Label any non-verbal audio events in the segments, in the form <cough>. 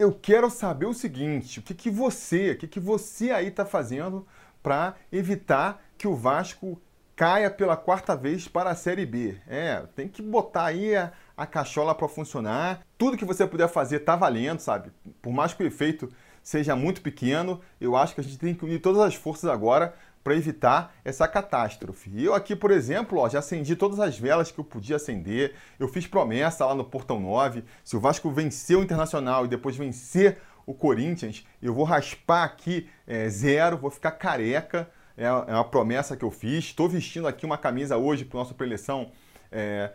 eu quero saber o seguinte: o que, que você, o que, que você aí está fazendo para evitar que o Vasco caia pela quarta vez para a Série B? É, tem que botar aí a, a cachola para funcionar. Tudo que você puder fazer tá valendo, sabe? Por mais que o efeito seja muito pequeno, eu acho que a gente tem que unir todas as forças agora para evitar essa catástrofe. Eu aqui, por exemplo, ó, já acendi todas as velas que eu podia acender. Eu fiz promessa lá no Portão 9. Se o Vasco vencer o Internacional e depois vencer o Corinthians, eu vou raspar aqui é, zero, vou ficar careca. É, é uma promessa que eu fiz. Estou vestindo aqui uma camisa hoje para o nosso preleção é,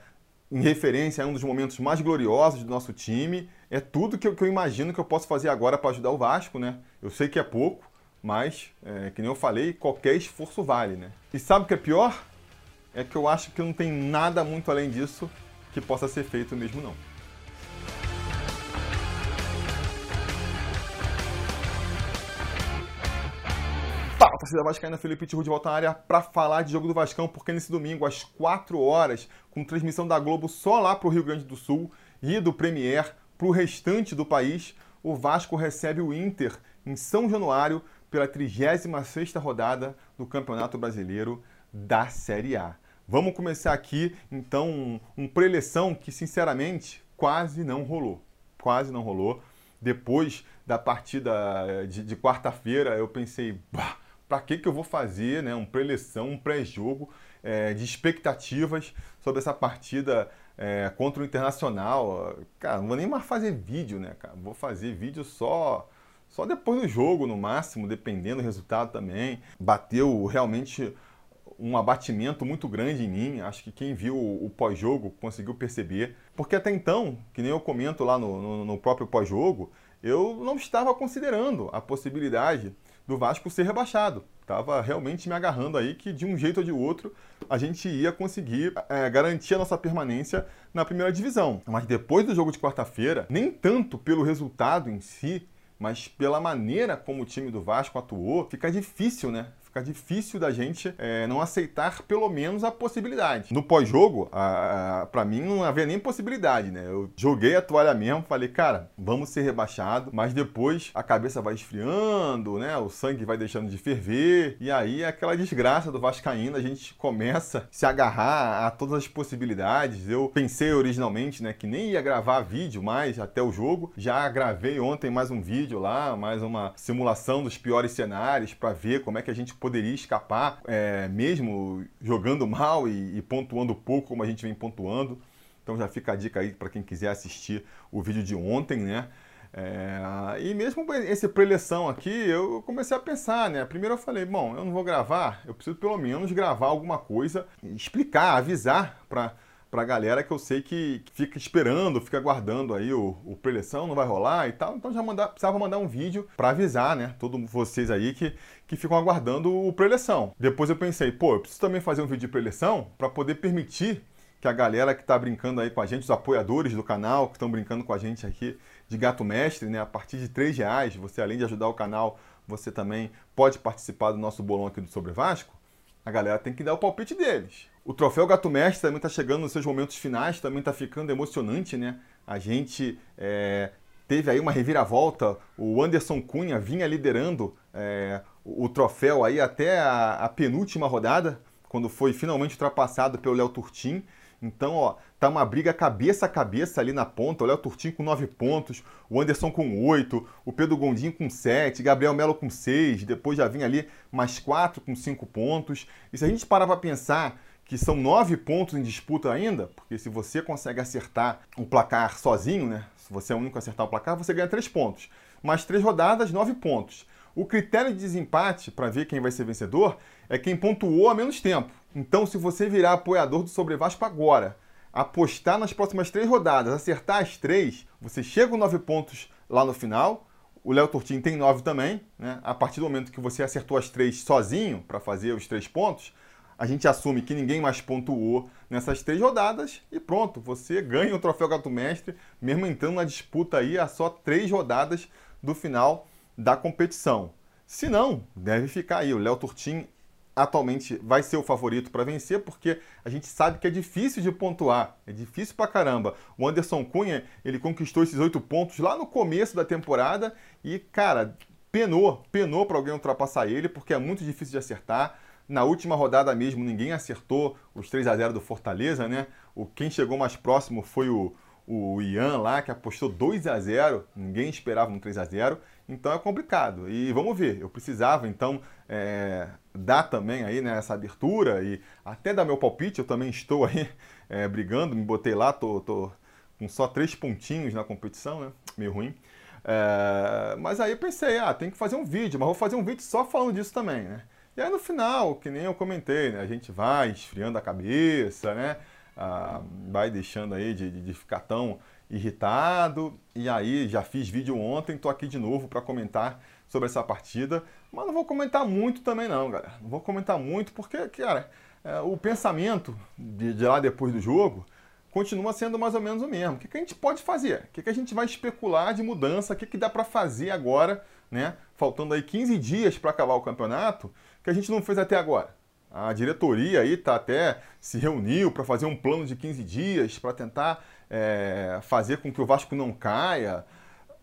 em referência a um dos momentos mais gloriosos do nosso time. É tudo que eu, que eu imagino que eu posso fazer agora para ajudar o Vasco, né? Eu sei que é pouco, mas, é, que nem eu falei, qualquer esforço vale, né? E sabe o que é pior? É que eu acho que não tem nada muito além disso que possa ser feito mesmo não. Fala, torcida vascaína, Felipe Tiru de volta na área para falar de jogo do Vascão, porque nesse domingo, às 4 horas, com transmissão da Globo só lá para o Rio Grande do Sul e do Premier para o restante do país, o Vasco recebe o Inter em São Januário pela 36ª rodada do Campeonato Brasileiro da Série A. Vamos começar aqui, então, um, um preleção que, sinceramente, quase não rolou. Quase não rolou. Depois da partida eh, de, de quarta-feira, eu pensei, para que, que eu vou fazer né, um preleção, um pré-jogo é, de expectativas sobre essa partida é, contra o Internacional? Cara, não vou nem mais fazer vídeo, né, cara? Vou fazer vídeo só só depois do jogo, no máximo, dependendo do resultado também. Bateu realmente um abatimento muito grande em mim. Acho que quem viu o pós-jogo conseguiu perceber. Porque até então, que nem eu comento lá no, no, no próprio pós-jogo, eu não estava considerando a possibilidade do Vasco ser rebaixado. Estava realmente me agarrando aí que de um jeito ou de outro a gente ia conseguir é, garantir a nossa permanência na primeira divisão. Mas depois do jogo de quarta-feira, nem tanto pelo resultado em si, mas pela maneira como o time do Vasco atuou, fica difícil, né? Difícil da gente é, não aceitar pelo menos a possibilidade. No pós-jogo, para mim não havia nem possibilidade, né? Eu joguei a toalha mesmo, falei, cara, vamos ser rebaixados, mas depois a cabeça vai esfriando, né? O sangue vai deixando de ferver, e aí é aquela desgraça do Vascaíno, a gente começa a se agarrar a todas as possibilidades. Eu pensei originalmente, né, que nem ia gravar vídeo mais até o jogo, já gravei ontem mais um vídeo lá, mais uma simulação dos piores cenários para ver como é que a gente poderia escapar, é, mesmo jogando mal e, e pontuando pouco, como a gente vem pontuando. Então já fica a dica aí para quem quiser assistir o vídeo de ontem, né? É, e mesmo esse preleção aqui, eu comecei a pensar, né? Primeiro eu falei, bom, eu não vou gravar, eu preciso pelo menos gravar alguma coisa, explicar, avisar para para a galera que eu sei que fica esperando, fica aguardando aí o, o preleção, não vai rolar e tal. Então já mandar, precisava mandar um vídeo para avisar, né? Todos vocês aí que, que ficam aguardando o preleção. Depois eu pensei, pô, eu preciso também fazer um vídeo de preleção para poder permitir que a galera que está brincando aí com a gente, os apoiadores do canal, que estão brincando com a gente aqui de Gato Mestre, né? A partir de 3 reais, você além de ajudar o canal, você também pode participar do nosso bolão aqui do Sobre Vasco. A galera tem que dar o palpite deles. O troféu Gato Mestre também está chegando nos seus momentos finais, também está ficando emocionante, né? A gente é, teve aí uma reviravolta, o Anderson Cunha vinha liderando é, o, troféu aí até a, a, penúltima rodada, quando foi finalmente ultrapassado pelo Léo Turtim. Então, ó, tá uma briga cabeça a cabeça ali na ponta. O Léo Turtim com 9 pontos, o Anderson com 8, o Pedro Gondim com 7, Gabriel Melo com 6, depois já vinha ali mais 4 com 5 pontos. E se a gente parar para pensar que são nove pontos em disputa ainda, porque se você consegue acertar o placar sozinho, né? Se você é o único a acertar o placar, você ganha três pontos. Mais três rodadas, nove pontos. O critério de desempate para ver quem vai ser vencedor é quem pontuou a menos tempo. Então, se você virar apoiador do Sobre Vasco agora, apostar nas próximas três rodadas, acertar as três, você chega com nove pontos lá no final. O Léo Turtin tem nove também. Né? A partir do momento que você acertou as três sozinho para fazer os três pontos, a gente assume que ninguém mais pontuou nessas três rodadas e pronto, você ganha o troféu Gato Mestre, mesmo entrando na disputa aí a só três rodadas do final da competição. Se não, deve ficar aí. O Léo Turtim atualmente vai ser o favorito para vencer, porque a gente sabe que é difícil de pontuar, é difícil pra caramba. O Anderson Cunha, ele conquistou esses oito pontos lá no começo da temporada e, cara, penou, penou para alguém ultrapassar ele, porque é muito difícil de acertar. Na última rodada mesmo, ninguém acertou os 3 a 0 do Fortaleza, né? O quem chegou mais próximo foi o, o Ian lá, que apostou 2 a 0 ninguém esperava um 3 a 0 então é complicado. E vamos ver, eu precisava então é, dar também aí né, essa abertura e até dar meu palpite, eu também estou aí <laughs> é, brigando, me botei lá, tô, tô com só três pontinhos na competição, né? Meio ruim. É, mas aí eu pensei, ah, tem que fazer um vídeo, mas vou fazer um vídeo só falando disso também, né? E aí no final, que nem eu comentei, né? A gente vai esfriando a cabeça, né? Ah, vai deixando aí de, de ficar tão irritado. E aí, já fiz vídeo ontem, tô aqui de novo para comentar sobre essa partida. Mas não vou comentar muito também não, galera. Não vou comentar muito porque, cara, é, o pensamento de, de, lá depois do jogo continua sendo mais ou menos o mesmo. O que, que a gente pode fazer? O que, que a gente vai especular de mudança? O que, que dá para fazer agora, né? Faltando aí 15 dias para acabar o campeonato, que a gente não fez até agora. A diretoria aí tá até se reuniu para fazer um plano de 15 dias para tentar é, fazer com que o Vasco não caia.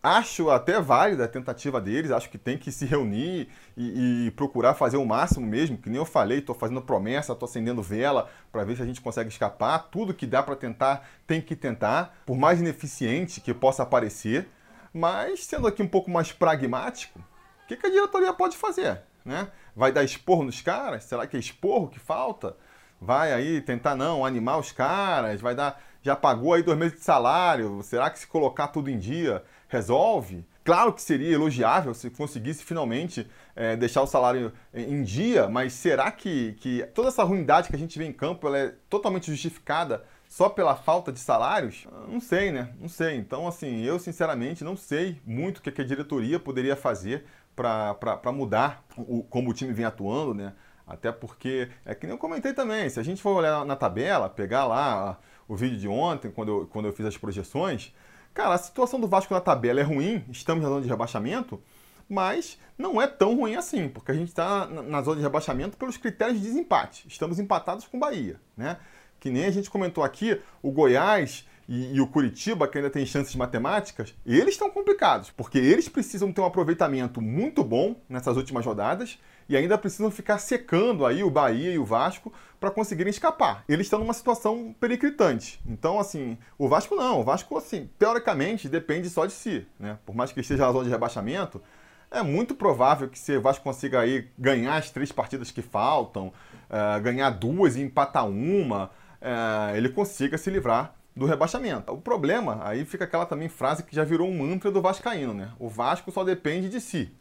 Acho até válida a tentativa deles, acho que tem que se reunir e, e procurar fazer o máximo mesmo, que nem eu falei, estou fazendo promessa, estou acendendo vela para ver se a gente consegue escapar. Tudo que dá para tentar, tem que tentar, por mais ineficiente que possa parecer. Mas, sendo aqui um pouco mais pragmático, o que, que a diretoria pode fazer? Né? Vai dar esporro nos caras? Será que é esporro que falta? Vai aí tentar não animar os caras? Vai dar. Já pagou aí dois meses de salário? Será que se colocar tudo em dia resolve? Claro que seria elogiável se conseguisse finalmente é, deixar o salário em dia, mas será que, que toda essa ruindade que a gente vê em campo ela é totalmente justificada só pela falta de salários? Não sei, né? Não sei. Então, assim, eu sinceramente não sei muito o que a diretoria poderia fazer para mudar o, como o time vem atuando, né? Até porque, é que nem eu comentei também, se a gente for olhar na tabela, pegar lá o vídeo de ontem, quando eu, quando eu fiz as projeções, cara, a situação do Vasco na tabela é ruim, estamos na zona de rebaixamento, mas não é tão ruim assim, porque a gente está na zona de rebaixamento pelos critérios de desempate. Estamos empatados com o Bahia, né? Que nem a gente comentou aqui, o Goiás e, e, o Curitiba, que ainda tem chances matemáticas, eles estão complicados, porque eles precisam ter um aproveitamento muito bom nessas últimas rodadas e ainda precisam ficar secando aí o Bahia e o Vasco para conseguirem escapar. Eles estão numa situação periclitante. Então, assim, o Vasco não. O Vasco, assim, teoricamente, depende só de si, né? Por mais que esteja na zona de rebaixamento, é muito provável que o Vasco consiga aí ganhar as três partidas que faltam, uh, ganhar duas e empatar uma, uh, ele consiga se livrar do rebaixamento. O problema, aí fica aquela também frase que já virou um mantra do Vascaíno, né? O Vasco só depende de si.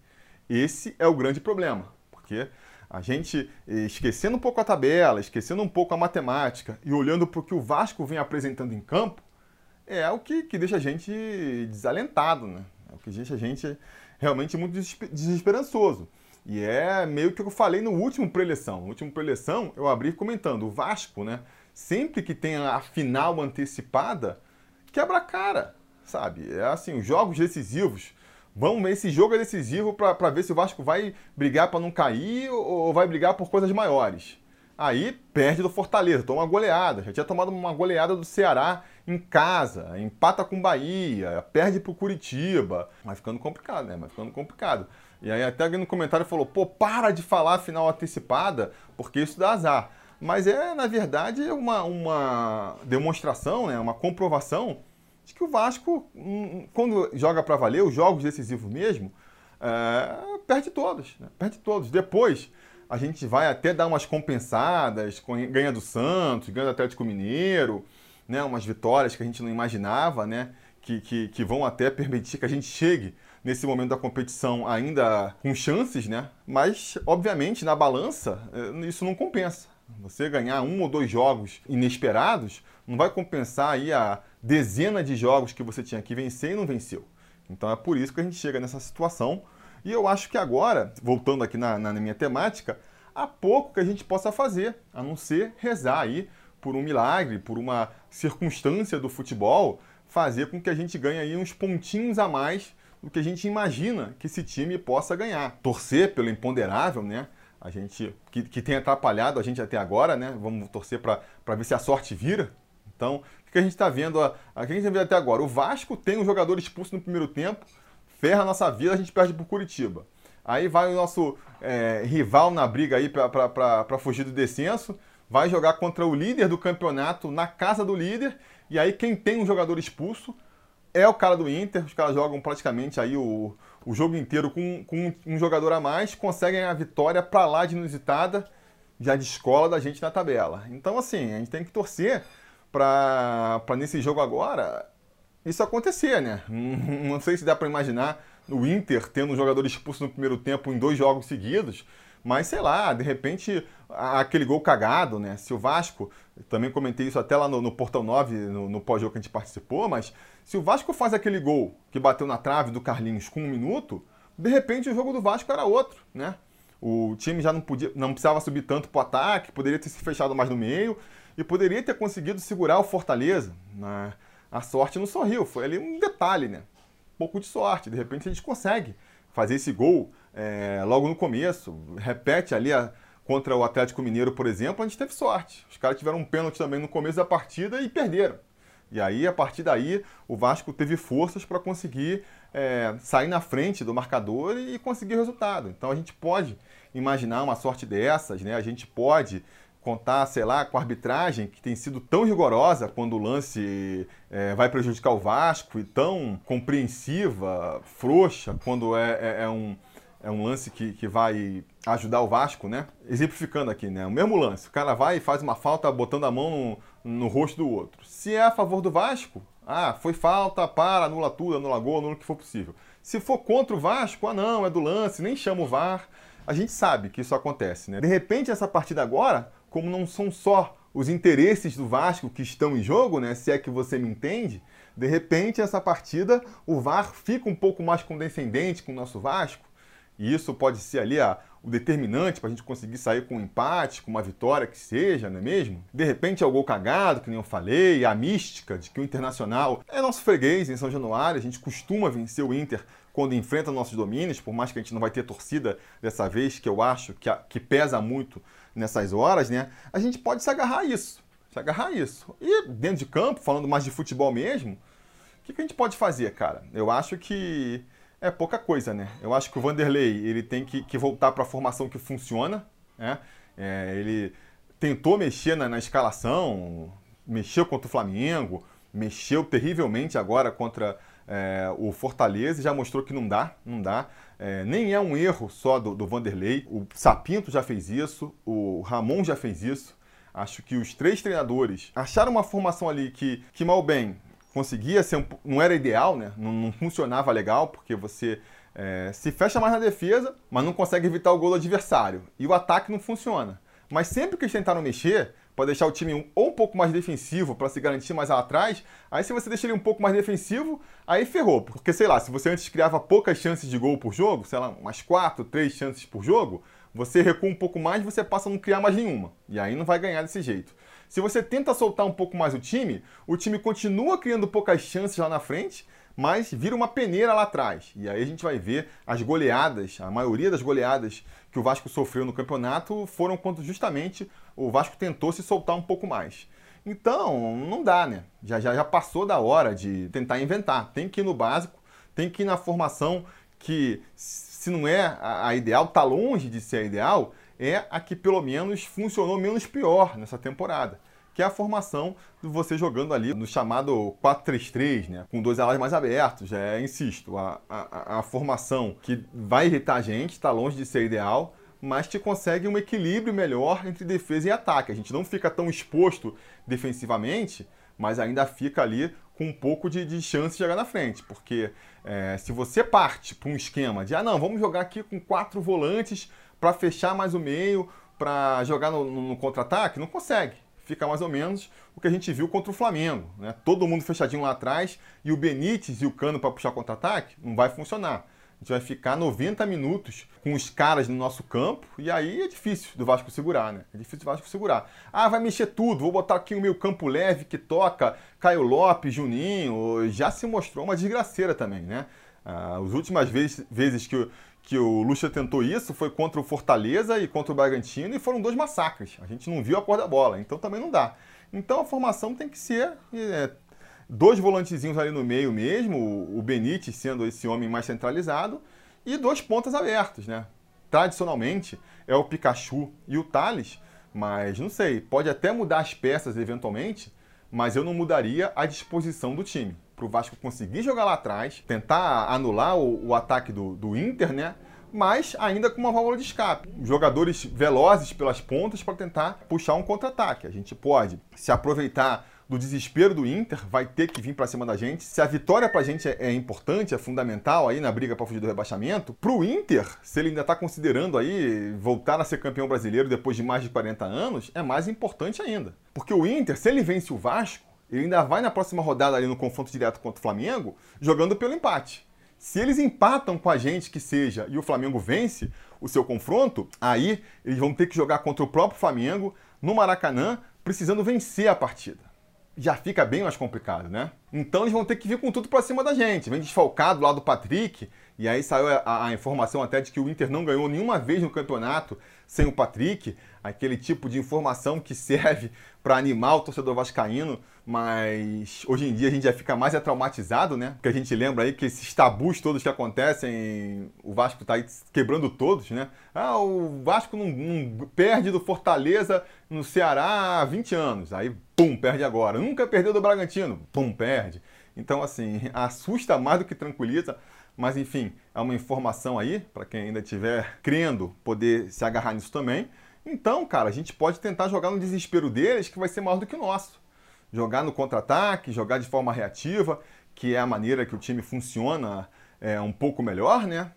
Esse é o grande problema, porque a gente, esquecendo um pouco a tabela, esquecendo um pouco a matemática e olhando para o que o Vasco vem apresentando em campo, é o que, que deixa a gente desalentado, né? É o que deixa a gente realmente muito desesperançoso. E é meio que eu falei no último preleção. No último preleção, eu abri comentando, o Vasco, né? Sempre que tem a final antecipada, quebra a cara, sabe? É assim, os jogos decisivos. Vamos ver, esse jogo é decisivo para ver se o Vasco vai brigar para não cair ou vai brigar por coisas maiores. Aí perde do Fortaleza, toma uma goleada. Já tinha tomado uma goleada do Ceará em casa, empata com Bahia, perde pro Curitiba. Vai ficando complicado, né? Vai ficando complicado. E aí até alguém no comentário falou, pô, para de falar final antecipada, porque isso dá azar mas é, na verdade, uma, uma demonstração, né, uma comprovação de que o Vasco, hum, quando joga para valer, os jogos decisivos mesmo, é, perde todos. Né? Perde todos. Depois, a gente vai até dar umas compensadas, ganha do Santos, ganha do Atlético Mineiro, né, umas vitórias que a gente não imaginava, né, que, que, que vão até permitir que a gente chegue nesse momento da competição ainda com chances, né? Mas, obviamente, na balança, é, isso não compensa. Você ganhar um ou dois jogos inesperados não vai compensar aí a dezena de jogos que você tinha que vencer e não venceu. Então é por isso que a gente chega nessa situação. E eu acho que agora, voltando aqui na, na minha temática, há pouco que a gente possa fazer, a não ser rezar aí por um milagre, por uma circunstância do futebol, fazer com que a gente ganhe aí uns pontinhos a mais do que a gente imagina que esse time possa ganhar. Torcer pelo imponderável, né? A gente que, que tem atrapalhado a gente até agora, né? Vamos torcer para ver se a sorte vira. Então, o que a gente está vendo, a, gente tá vendo até agora? O Vasco tem um jogador expulso no primeiro tempo, ferra a nossa vida, a gente perde para o Curitiba. Aí vai o nosso é, rival na briga aí para fugir do descenso, vai jogar contra o líder do campeonato na casa do líder, e aí quem tem um jogador expulso é o cara do Inter, os caras jogam praticamente aí o, o jogo inteiro com, com um jogador a mais, conseguem a vitória para lá de inusitada, já de escola da gente na tabela. Então, assim, a gente tem que torcer para nesse jogo agora isso acontecer, né? Não sei se dá para imaginar o Inter tendo um jogador expulso no primeiro tempo em dois jogos seguidos, mas sei lá, de repente aquele gol cagado, né? Se o Vasco, também comentei isso até lá no, no Portal 9, no, no pós-jogo que a gente participou, mas se o Vasco faz aquele gol que bateu na trave do Carlinhos com um minuto, de repente o jogo do Vasco era outro, né? O time já não podia, não precisava subir tanto para o ataque, poderia ter se fechado mais no meio e poderia ter conseguido segurar o Fortaleza. Né? A sorte não sorriu, foi ali um detalhe, né? Um pouco de sorte. De repente a gente consegue fazer esse gol é, logo no começo, repete ali a, contra o Atlético Mineiro, por exemplo, a gente teve sorte. Os caras tiveram um pênalti também no começo da partida e perderam. E aí, a partir daí, o Vasco teve forças para conseguir é, sair na frente do marcador e conseguir o resultado. Então a gente pode imaginar uma sorte dessas, né? A gente pode contar, sei lá, com a arbitragem que tem sido tão rigorosa quando o lance é, vai prejudicar o Vasco e tão compreensiva, frouxa quando é, é, é um, é um lance que, que vai ajudar o Vasco, né? Exemplificando aqui, né? O mesmo lance, o cara vai e faz uma falta botando a mão no, no rosto do outro. Se é a favor do Vasco, ah, foi falta, para, anula tudo, anula gol, anula o que for possível. Se for contra o Vasco, ah não, é do lance, nem chama o VAR. A gente sabe que isso acontece, né? De repente, essa partida agora, como não são só os interesses do Vasco que estão em jogo, né? Se é que você me entende, de repente essa partida o VAR fica um pouco mais condescendente com o nosso Vasco. E isso pode ser ali a, o determinante para a gente conseguir sair com um empate, com uma vitória que seja, não é mesmo? De repente é o gol cagado, que nem eu falei, a mística de que o Internacional é nosso freguês em São Januário, a gente costuma vencer o Inter quando enfrenta nossos domínios, por mais que a gente não vai ter torcida dessa vez, que eu acho que, a, que pesa muito nessas horas, né? A gente pode se agarrar a isso. Se agarrar a isso. E dentro de campo, falando mais de futebol mesmo, o que, que a gente pode fazer, cara? Eu acho que é pouca coisa, né? Eu acho que o Vanderlei ele tem que, que voltar para a formação que funciona, né? É, ele tentou mexer na, na, escalação, mexeu contra o Flamengo, mexeu terrivelmente agora contra é, o Fortaleza já mostrou que não dá, não dá. É, nem é um erro só do, do Vanderlei. O Sapinto já fez isso, o Ramon já fez isso. Acho que os três treinadores acharam uma formação ali que, que mal bem, conseguia ser um, não era ideal, né? Não, não funcionava legal, porque você é, se fecha mais na defesa, mas não consegue evitar o gol do adversário. E o ataque não funciona. Mas sempre que eles tentaram mexer, para deixar o time um, ou um pouco mais defensivo, para se garantir mais lá atrás, aí se você deixa ele um pouco mais defensivo, aí ferrou. Porque, sei lá, se você antes criava poucas chances de gol por jogo, sei lá, umas quatro, três chances por jogo, você recua um pouco mais, você passa a não criar mais nenhuma. E aí não vai ganhar desse jeito. Se você tenta soltar um pouco mais o time, o time continua criando poucas chances lá na frente, mas vira uma peneira lá atrás. E aí a gente vai ver as goleadas, a maioria das goleadas que o Vasco sofreu no campeonato foram quando justamente o Vasco tentou se soltar um pouco mais. Então, não dá, né? Já, já, já passou da hora de tentar inventar. Tem que ir no básico, tem que ir na formação que, se não é a, a ideal, tá longe de ser a ideal, é a que pelo menos funcionou menos pior nessa temporada que é a formação de você jogando ali no chamado 4-3-3, né? com dois alas mais abertos. É, insisto, a, a, a formação que vai irritar a gente, está longe de ser ideal, mas te consegue um equilíbrio melhor entre defesa e ataque. A gente não fica tão exposto defensivamente, mas ainda fica ali com um pouco de, de chance de chegar na frente. Porque é, se você parte para um esquema de, ah, não, vamos jogar aqui com quatro volantes para fechar mais o meio, para jogar no, no, contra-ataque, não consegue fica mais ou menos o que a gente viu contra o Flamengo. Né? Todo mundo fechadinho lá atrás e o Benítez e o Cano para puxar contra-ataque não vai funcionar. A gente vai ficar 90 minutos com os caras no nosso campo e aí é difícil do Vasco segurar, né? É difícil do Vasco segurar. Ah, vai mexer tudo, vou botar aqui o meu campo leve que toca Caio Lopes, Juninho, já se mostrou uma desgraceira também, né? Ah, as últimas vezes, vezes que, que o Lucha tentou isso foi contra o Fortaleza e contra o Bragantino e foram dois massacres. A gente não viu a cor da bola, então também não dá. Então a formação tem que ser é, dois volantezinhos ali no meio mesmo, o Benítez sendo esse homem mais centralizado, e dois pontas abertos, né? Tradicionalmente é o Pikachu e o Thales, mas não sei, pode até mudar as peças eventualmente, mas eu não mudaria a disposição do time. Para o Vasco conseguir jogar lá atrás, tentar anular o, o ataque do, do Inter, né? mas ainda com uma válvula de escape. Jogadores velozes pelas pontas para tentar puxar um contra-ataque. A gente pode se aproveitar do desespero do Inter, vai ter que vir para cima da gente. Se a vitória para a gente é, é, importante, é fundamental aí na briga para fugir do rebaixamento, para o Inter, se ele ainda está considerando aí voltar a ser campeão brasileiro depois de mais de 40 anos, é mais importante ainda. Porque o Inter, se ele vence o Vasco, ele ainda vai na próxima rodada ali no confronto direto contra o Flamengo, jogando pelo empate. Se eles empatam com a gente, que seja, e o Flamengo vence o seu confronto, aí eles vão ter que jogar contra o próprio Flamengo no Maracanã, precisando vencer a partida já fica bem mais complicado, né? Então eles vão ter que vir com tudo para cima da gente. Vem desfalcado lá do Patrick, e aí saiu a, a, informação até de que o Inter não ganhou nenhuma vez no campeonato sem o Patrick, aquele tipo de informação que serve <laughs> para animar o torcedor vascaíno, mas hoje em dia a gente já fica mais é traumatizado, né? Porque a gente lembra aí que esses tabus todos que acontecem, o Vasco está quebrando todos, né? Ah, o Vasco não, não perde do Fortaleza no Ceará há 20 anos, aí pum, perde agora. Nunca perdeu do Bragantino, pum, perde. Então, assim, <laughs> assusta mais do que tranquiliza. Mas enfim, é uma informação aí para quem ainda estiver crendo poder se agarrar nisso também. Então, cara, a gente pode tentar jogar no desespero deles, que vai ser maior do que o nosso. Jogar no contra-ataque, jogar de forma reativa, que é a maneira que o time funciona é, um pouco melhor, né?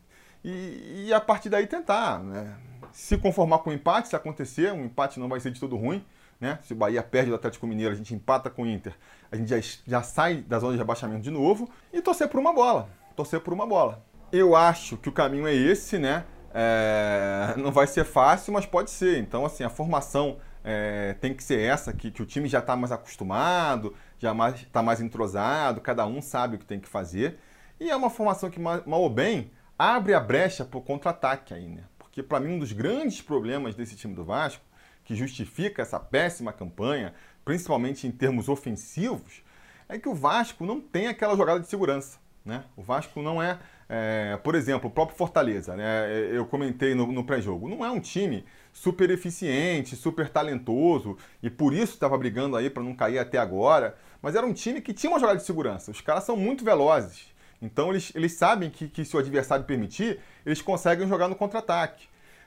E, e a partir daí tentar, né? Se conformar com o empate, se acontecer, um empate não vai ser de todo ruim, né? Se o Bahia perde do Atlético Mineiro, a gente empata com o Inter, a gente já, já sai da zona de rebaixamento de novo e torcer por uma bola. Torcer por uma bola. Eu acho que o caminho é esse, né? É, não vai ser fácil, mas pode ser. Então, assim, a formação é, tem que ser essa, que, que o time já está mais acostumado, já está mais, tá mais entrosado, cada um sabe o que tem que fazer. E é uma formação que, mal ou bem, abre a brecha para o contra-ataque aí, né? Porque, para mim, um dos grandes problemas desse time do Vasco, que justifica essa péssima campanha, principalmente em termos ofensivos, é que o Vasco não tem aquela jogada de segurança. Né? O Vasco não é, é, por exemplo, o próprio Fortaleza, né? eu comentei no, no pré-jogo, não é um time super eficiente, super talentoso e por isso estava brigando aí para não cair até agora, mas era um time que tinha uma jogada de segurança. Os caras são muito velozes, então eles, eles sabem que, que se o adversário permitir, eles conseguem jogar no contra-ataque.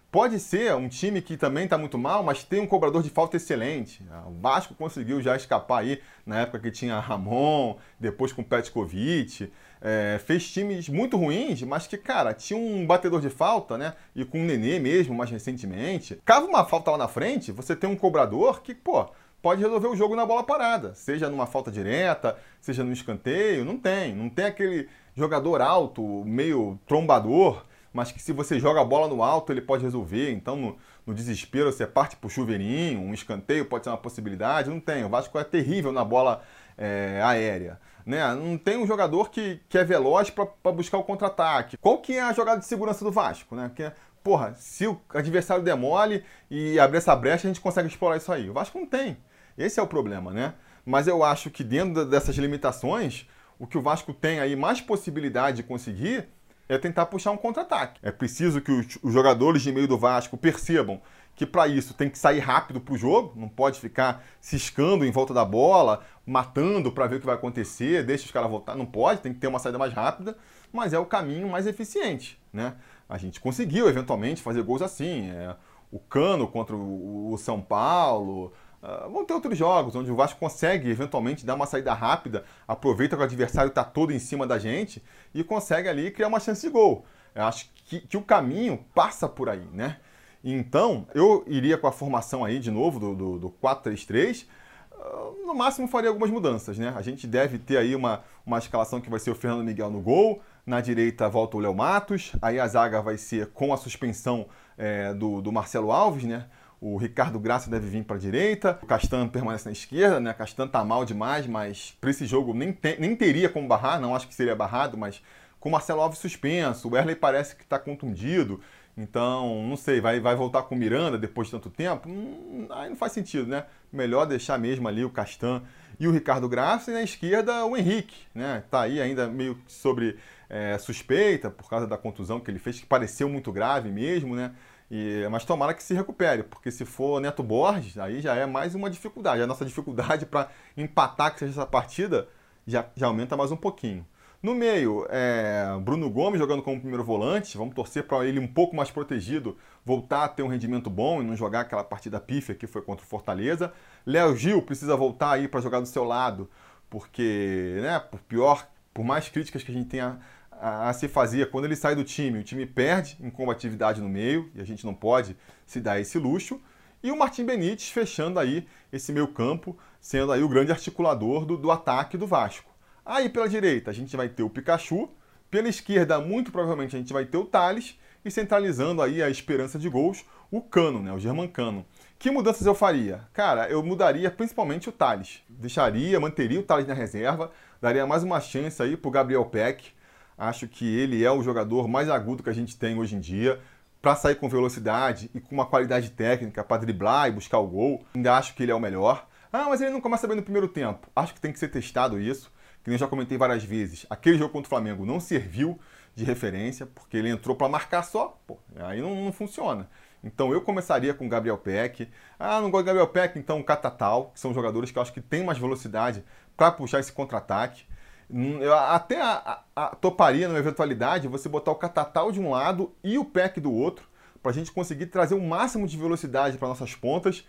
Pode ser um time que também está muito mal, mas tem um cobrador de falta excelente. O Vasco conseguiu já escapar aí na época que tinha Ramon, depois com Petkovic. É, fez times muito ruins, mas que, cara, tinha um batedor de falta, né? E com o Nenê mesmo, mais recentemente. Cava uma falta lá na frente, você tem um cobrador que, pô, pode resolver o jogo na bola parada. Seja numa falta direta, seja no escanteio. Não tem. Não tem aquele jogador alto, meio trombador mas que se você joga a bola no alto, ele pode resolver. Então, no, no desespero, você parte para o chuveirinho, um escanteio pode ser uma possibilidade. Não tem. O Vasco é terrível na bola é, aérea. Né? Não tem um jogador que, que é veloz para buscar o contra-ataque. Qual que é a jogada de segurança do Vasco? Né? Que, porra, se o adversário demole e abrir essa brecha, a gente consegue explorar isso aí. O Vasco não tem. Esse é o problema, né? Mas eu acho que dentro dessas limitações, o que o Vasco tem aí mais possibilidade de conseguir é tentar puxar um contra-ataque. É preciso que os, jogadores de meio do Vasco percebam que para isso tem que sair rápido para o jogo, não pode ficar ciscando em volta da bola, matando para ver o que vai acontecer, deixa os caras voltar, não pode, tem que ter uma saída mais rápida, mas é o caminho mais eficiente, né? A gente conseguiu eventualmente fazer gols assim, é, o Cano contra o, o São Paulo, Uh, vão ter outros jogos onde o Vasco consegue eventualmente dar uma saída rápida, aproveita que o adversário está todo em cima da gente e consegue ali criar uma chance de gol. Eu acho que, que o caminho passa por aí, né? Então, eu iria com a formação aí de novo do, do, do 4-3-3. Uh, ah, no máximo faria algumas mudanças, né? A gente deve ter aí uma, uma escalação que vai ser o Fernando Miguel no gol, na direita volta o Léo Matos, aí a zaga vai ser com a suspensão é, do, do Marcelo Alves, né? O Ricardo Graça deve vir para a direita. O Castan permanece na esquerda, né? Castan tá mal demais, mas para esse jogo nem, te, nem teria como barrar. Não acho que seria barrado, mas com o Marcelo Alves suspenso, o Erley parece que está contundido, então, não sei, vai, vai voltar com o Miranda depois de tanto tempo? Hum, aí não faz sentido, né? Melhor deixar mesmo ali o Castan e o Ricardo Graça, e na esquerda o Henrique, né? Tá aí ainda meio sobre é, suspeita por causa da contusão que ele fez, que pareceu muito grave mesmo, né? E, mas tomara que se recupere, porque se for Neto Borges, aí já é mais uma dificuldade. A nossa dificuldade para empatar que seja essa partida já, já aumenta mais um pouquinho. No meio, é, Bruno Gomes jogando como primeiro volante, vamos torcer para ele um pouco mais protegido, voltar a ter um rendimento bom e não jogar aquela partida pífia que foi contra o Fortaleza. Léo Gil precisa voltar aí para jogar do seu lado, porque, né, por pior, por mais críticas que a gente tenha a, a, se fazer, quando ele sai do time, o time perde em combatividade no meio, e a gente não pode se dar esse luxo. E o Martim Benítez fechando aí esse meio campo, sendo aí o grande articulador do, do ataque do Vasco. Aí pela direita a gente vai ter o Pikachu, pela esquerda muito provavelmente a gente vai ter o Thales e centralizando aí a esperança de gols, o Cano, né, o Germancano. Que mudanças eu faria? Cara, eu mudaria principalmente o Thales. Deixaria, manteria o Thales na reserva, daria mais uma chance aí pro Gabriel Peck. Acho que ele é o jogador mais agudo que a gente tem hoje em dia para sair com velocidade e com uma qualidade técnica para driblar e buscar o gol. Ainda acho que ele é o melhor. Ah, mas ele não começa bem no primeiro tempo. Acho que tem que ser testado isso que eu já comentei várias vezes, aquele jogo contra o Flamengo não serviu de referência, porque ele entrou para marcar só, pô, aí não, não, funciona. Então eu começaria com o Gabriel Peck. Ah, não gosto de Gabriel Peck, então o Catatal, que são jogadores que eu acho que têm mais velocidade para puxar esse contra-ataque. Eu até a, a, a, toparia, numa eventualidade, você botar o Catatal de um lado e o Peck do outro, para a gente conseguir trazer o máximo de velocidade para nossas pontas,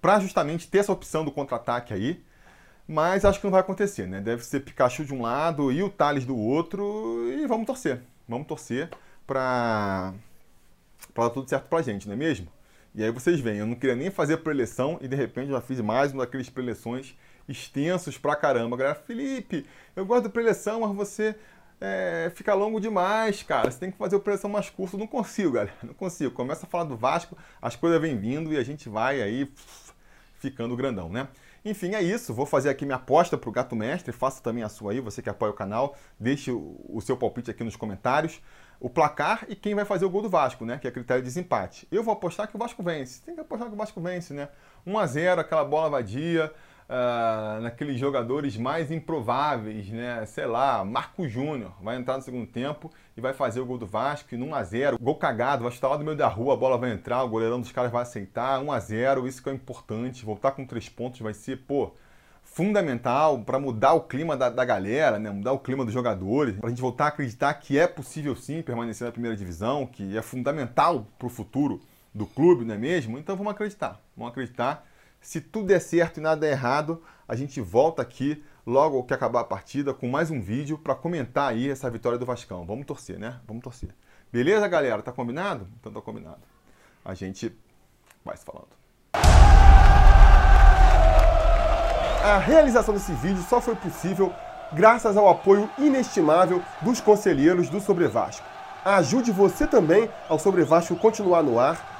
para justamente ter essa opção do contra-ataque aí. Mas acho que não vai acontecer, né? Deve ser Pikachu de um lado e o Thales do outro. E vamos torcer. Vamos torcer para para dar tudo certo pra gente, não é mesmo? E aí vocês veem, eu não queria nem fazer preleção e de repente já fiz mais uma daqueles preleções extensos pra caramba. Galera, Felipe, eu gosto de preleção, mas você é, fica longo demais, cara. Você tem que fazer o preleção mais curto. Não consigo, galera. Não consigo. Começa a falar do Vasco, as coisas vêm vindo e a gente vai aí ficando grandão, né? Enfim, é isso. Vou fazer aqui minha aposta para o Gato Mestre. Faça também a sua aí, você que apoia o canal. Deixe o seu palpite aqui nos comentários. O placar e quem vai fazer o gol do Vasco, né? Que é critério de desempate. Eu vou apostar que o Vasco vence. Tem que apostar que o Vasco vence, né? 1 a 0 aquela bola vadia uh, naqueles jogadores mais improváveis, né? Sei lá, Marco Júnior vai entrar no segundo tempo e vai fazer o gol do Vasco, e 1 a 0 Gol cagado, vai estar lá no meio da rua, a bola vai entrar, o goleirão dos caras vai aceitar, 1 a 0 isso que é importante, voltar com três pontos vai ser, pô, fundamental para mudar o clima da, da, galera, né? mudar o clima dos jogadores, para a gente voltar a acreditar que é possível sim permanecer na primeira divisão, que é fundamental para o futuro do clube, não é mesmo? Então vamos acreditar, vamos acreditar se tudo der certo e nada der errado, a gente volta aqui logo que acabar a partida com mais um vídeo para comentar aí essa vitória do Vascão. Vamos torcer, né? Vamos torcer. Beleza, galera? Tá combinado? Então tá combinado. A gente vai se falando. A realização desse vídeo só foi possível graças ao apoio inestimável dos conselheiros do Sobre Vasco. Ajude você também ao Sobre Vasco continuar no ar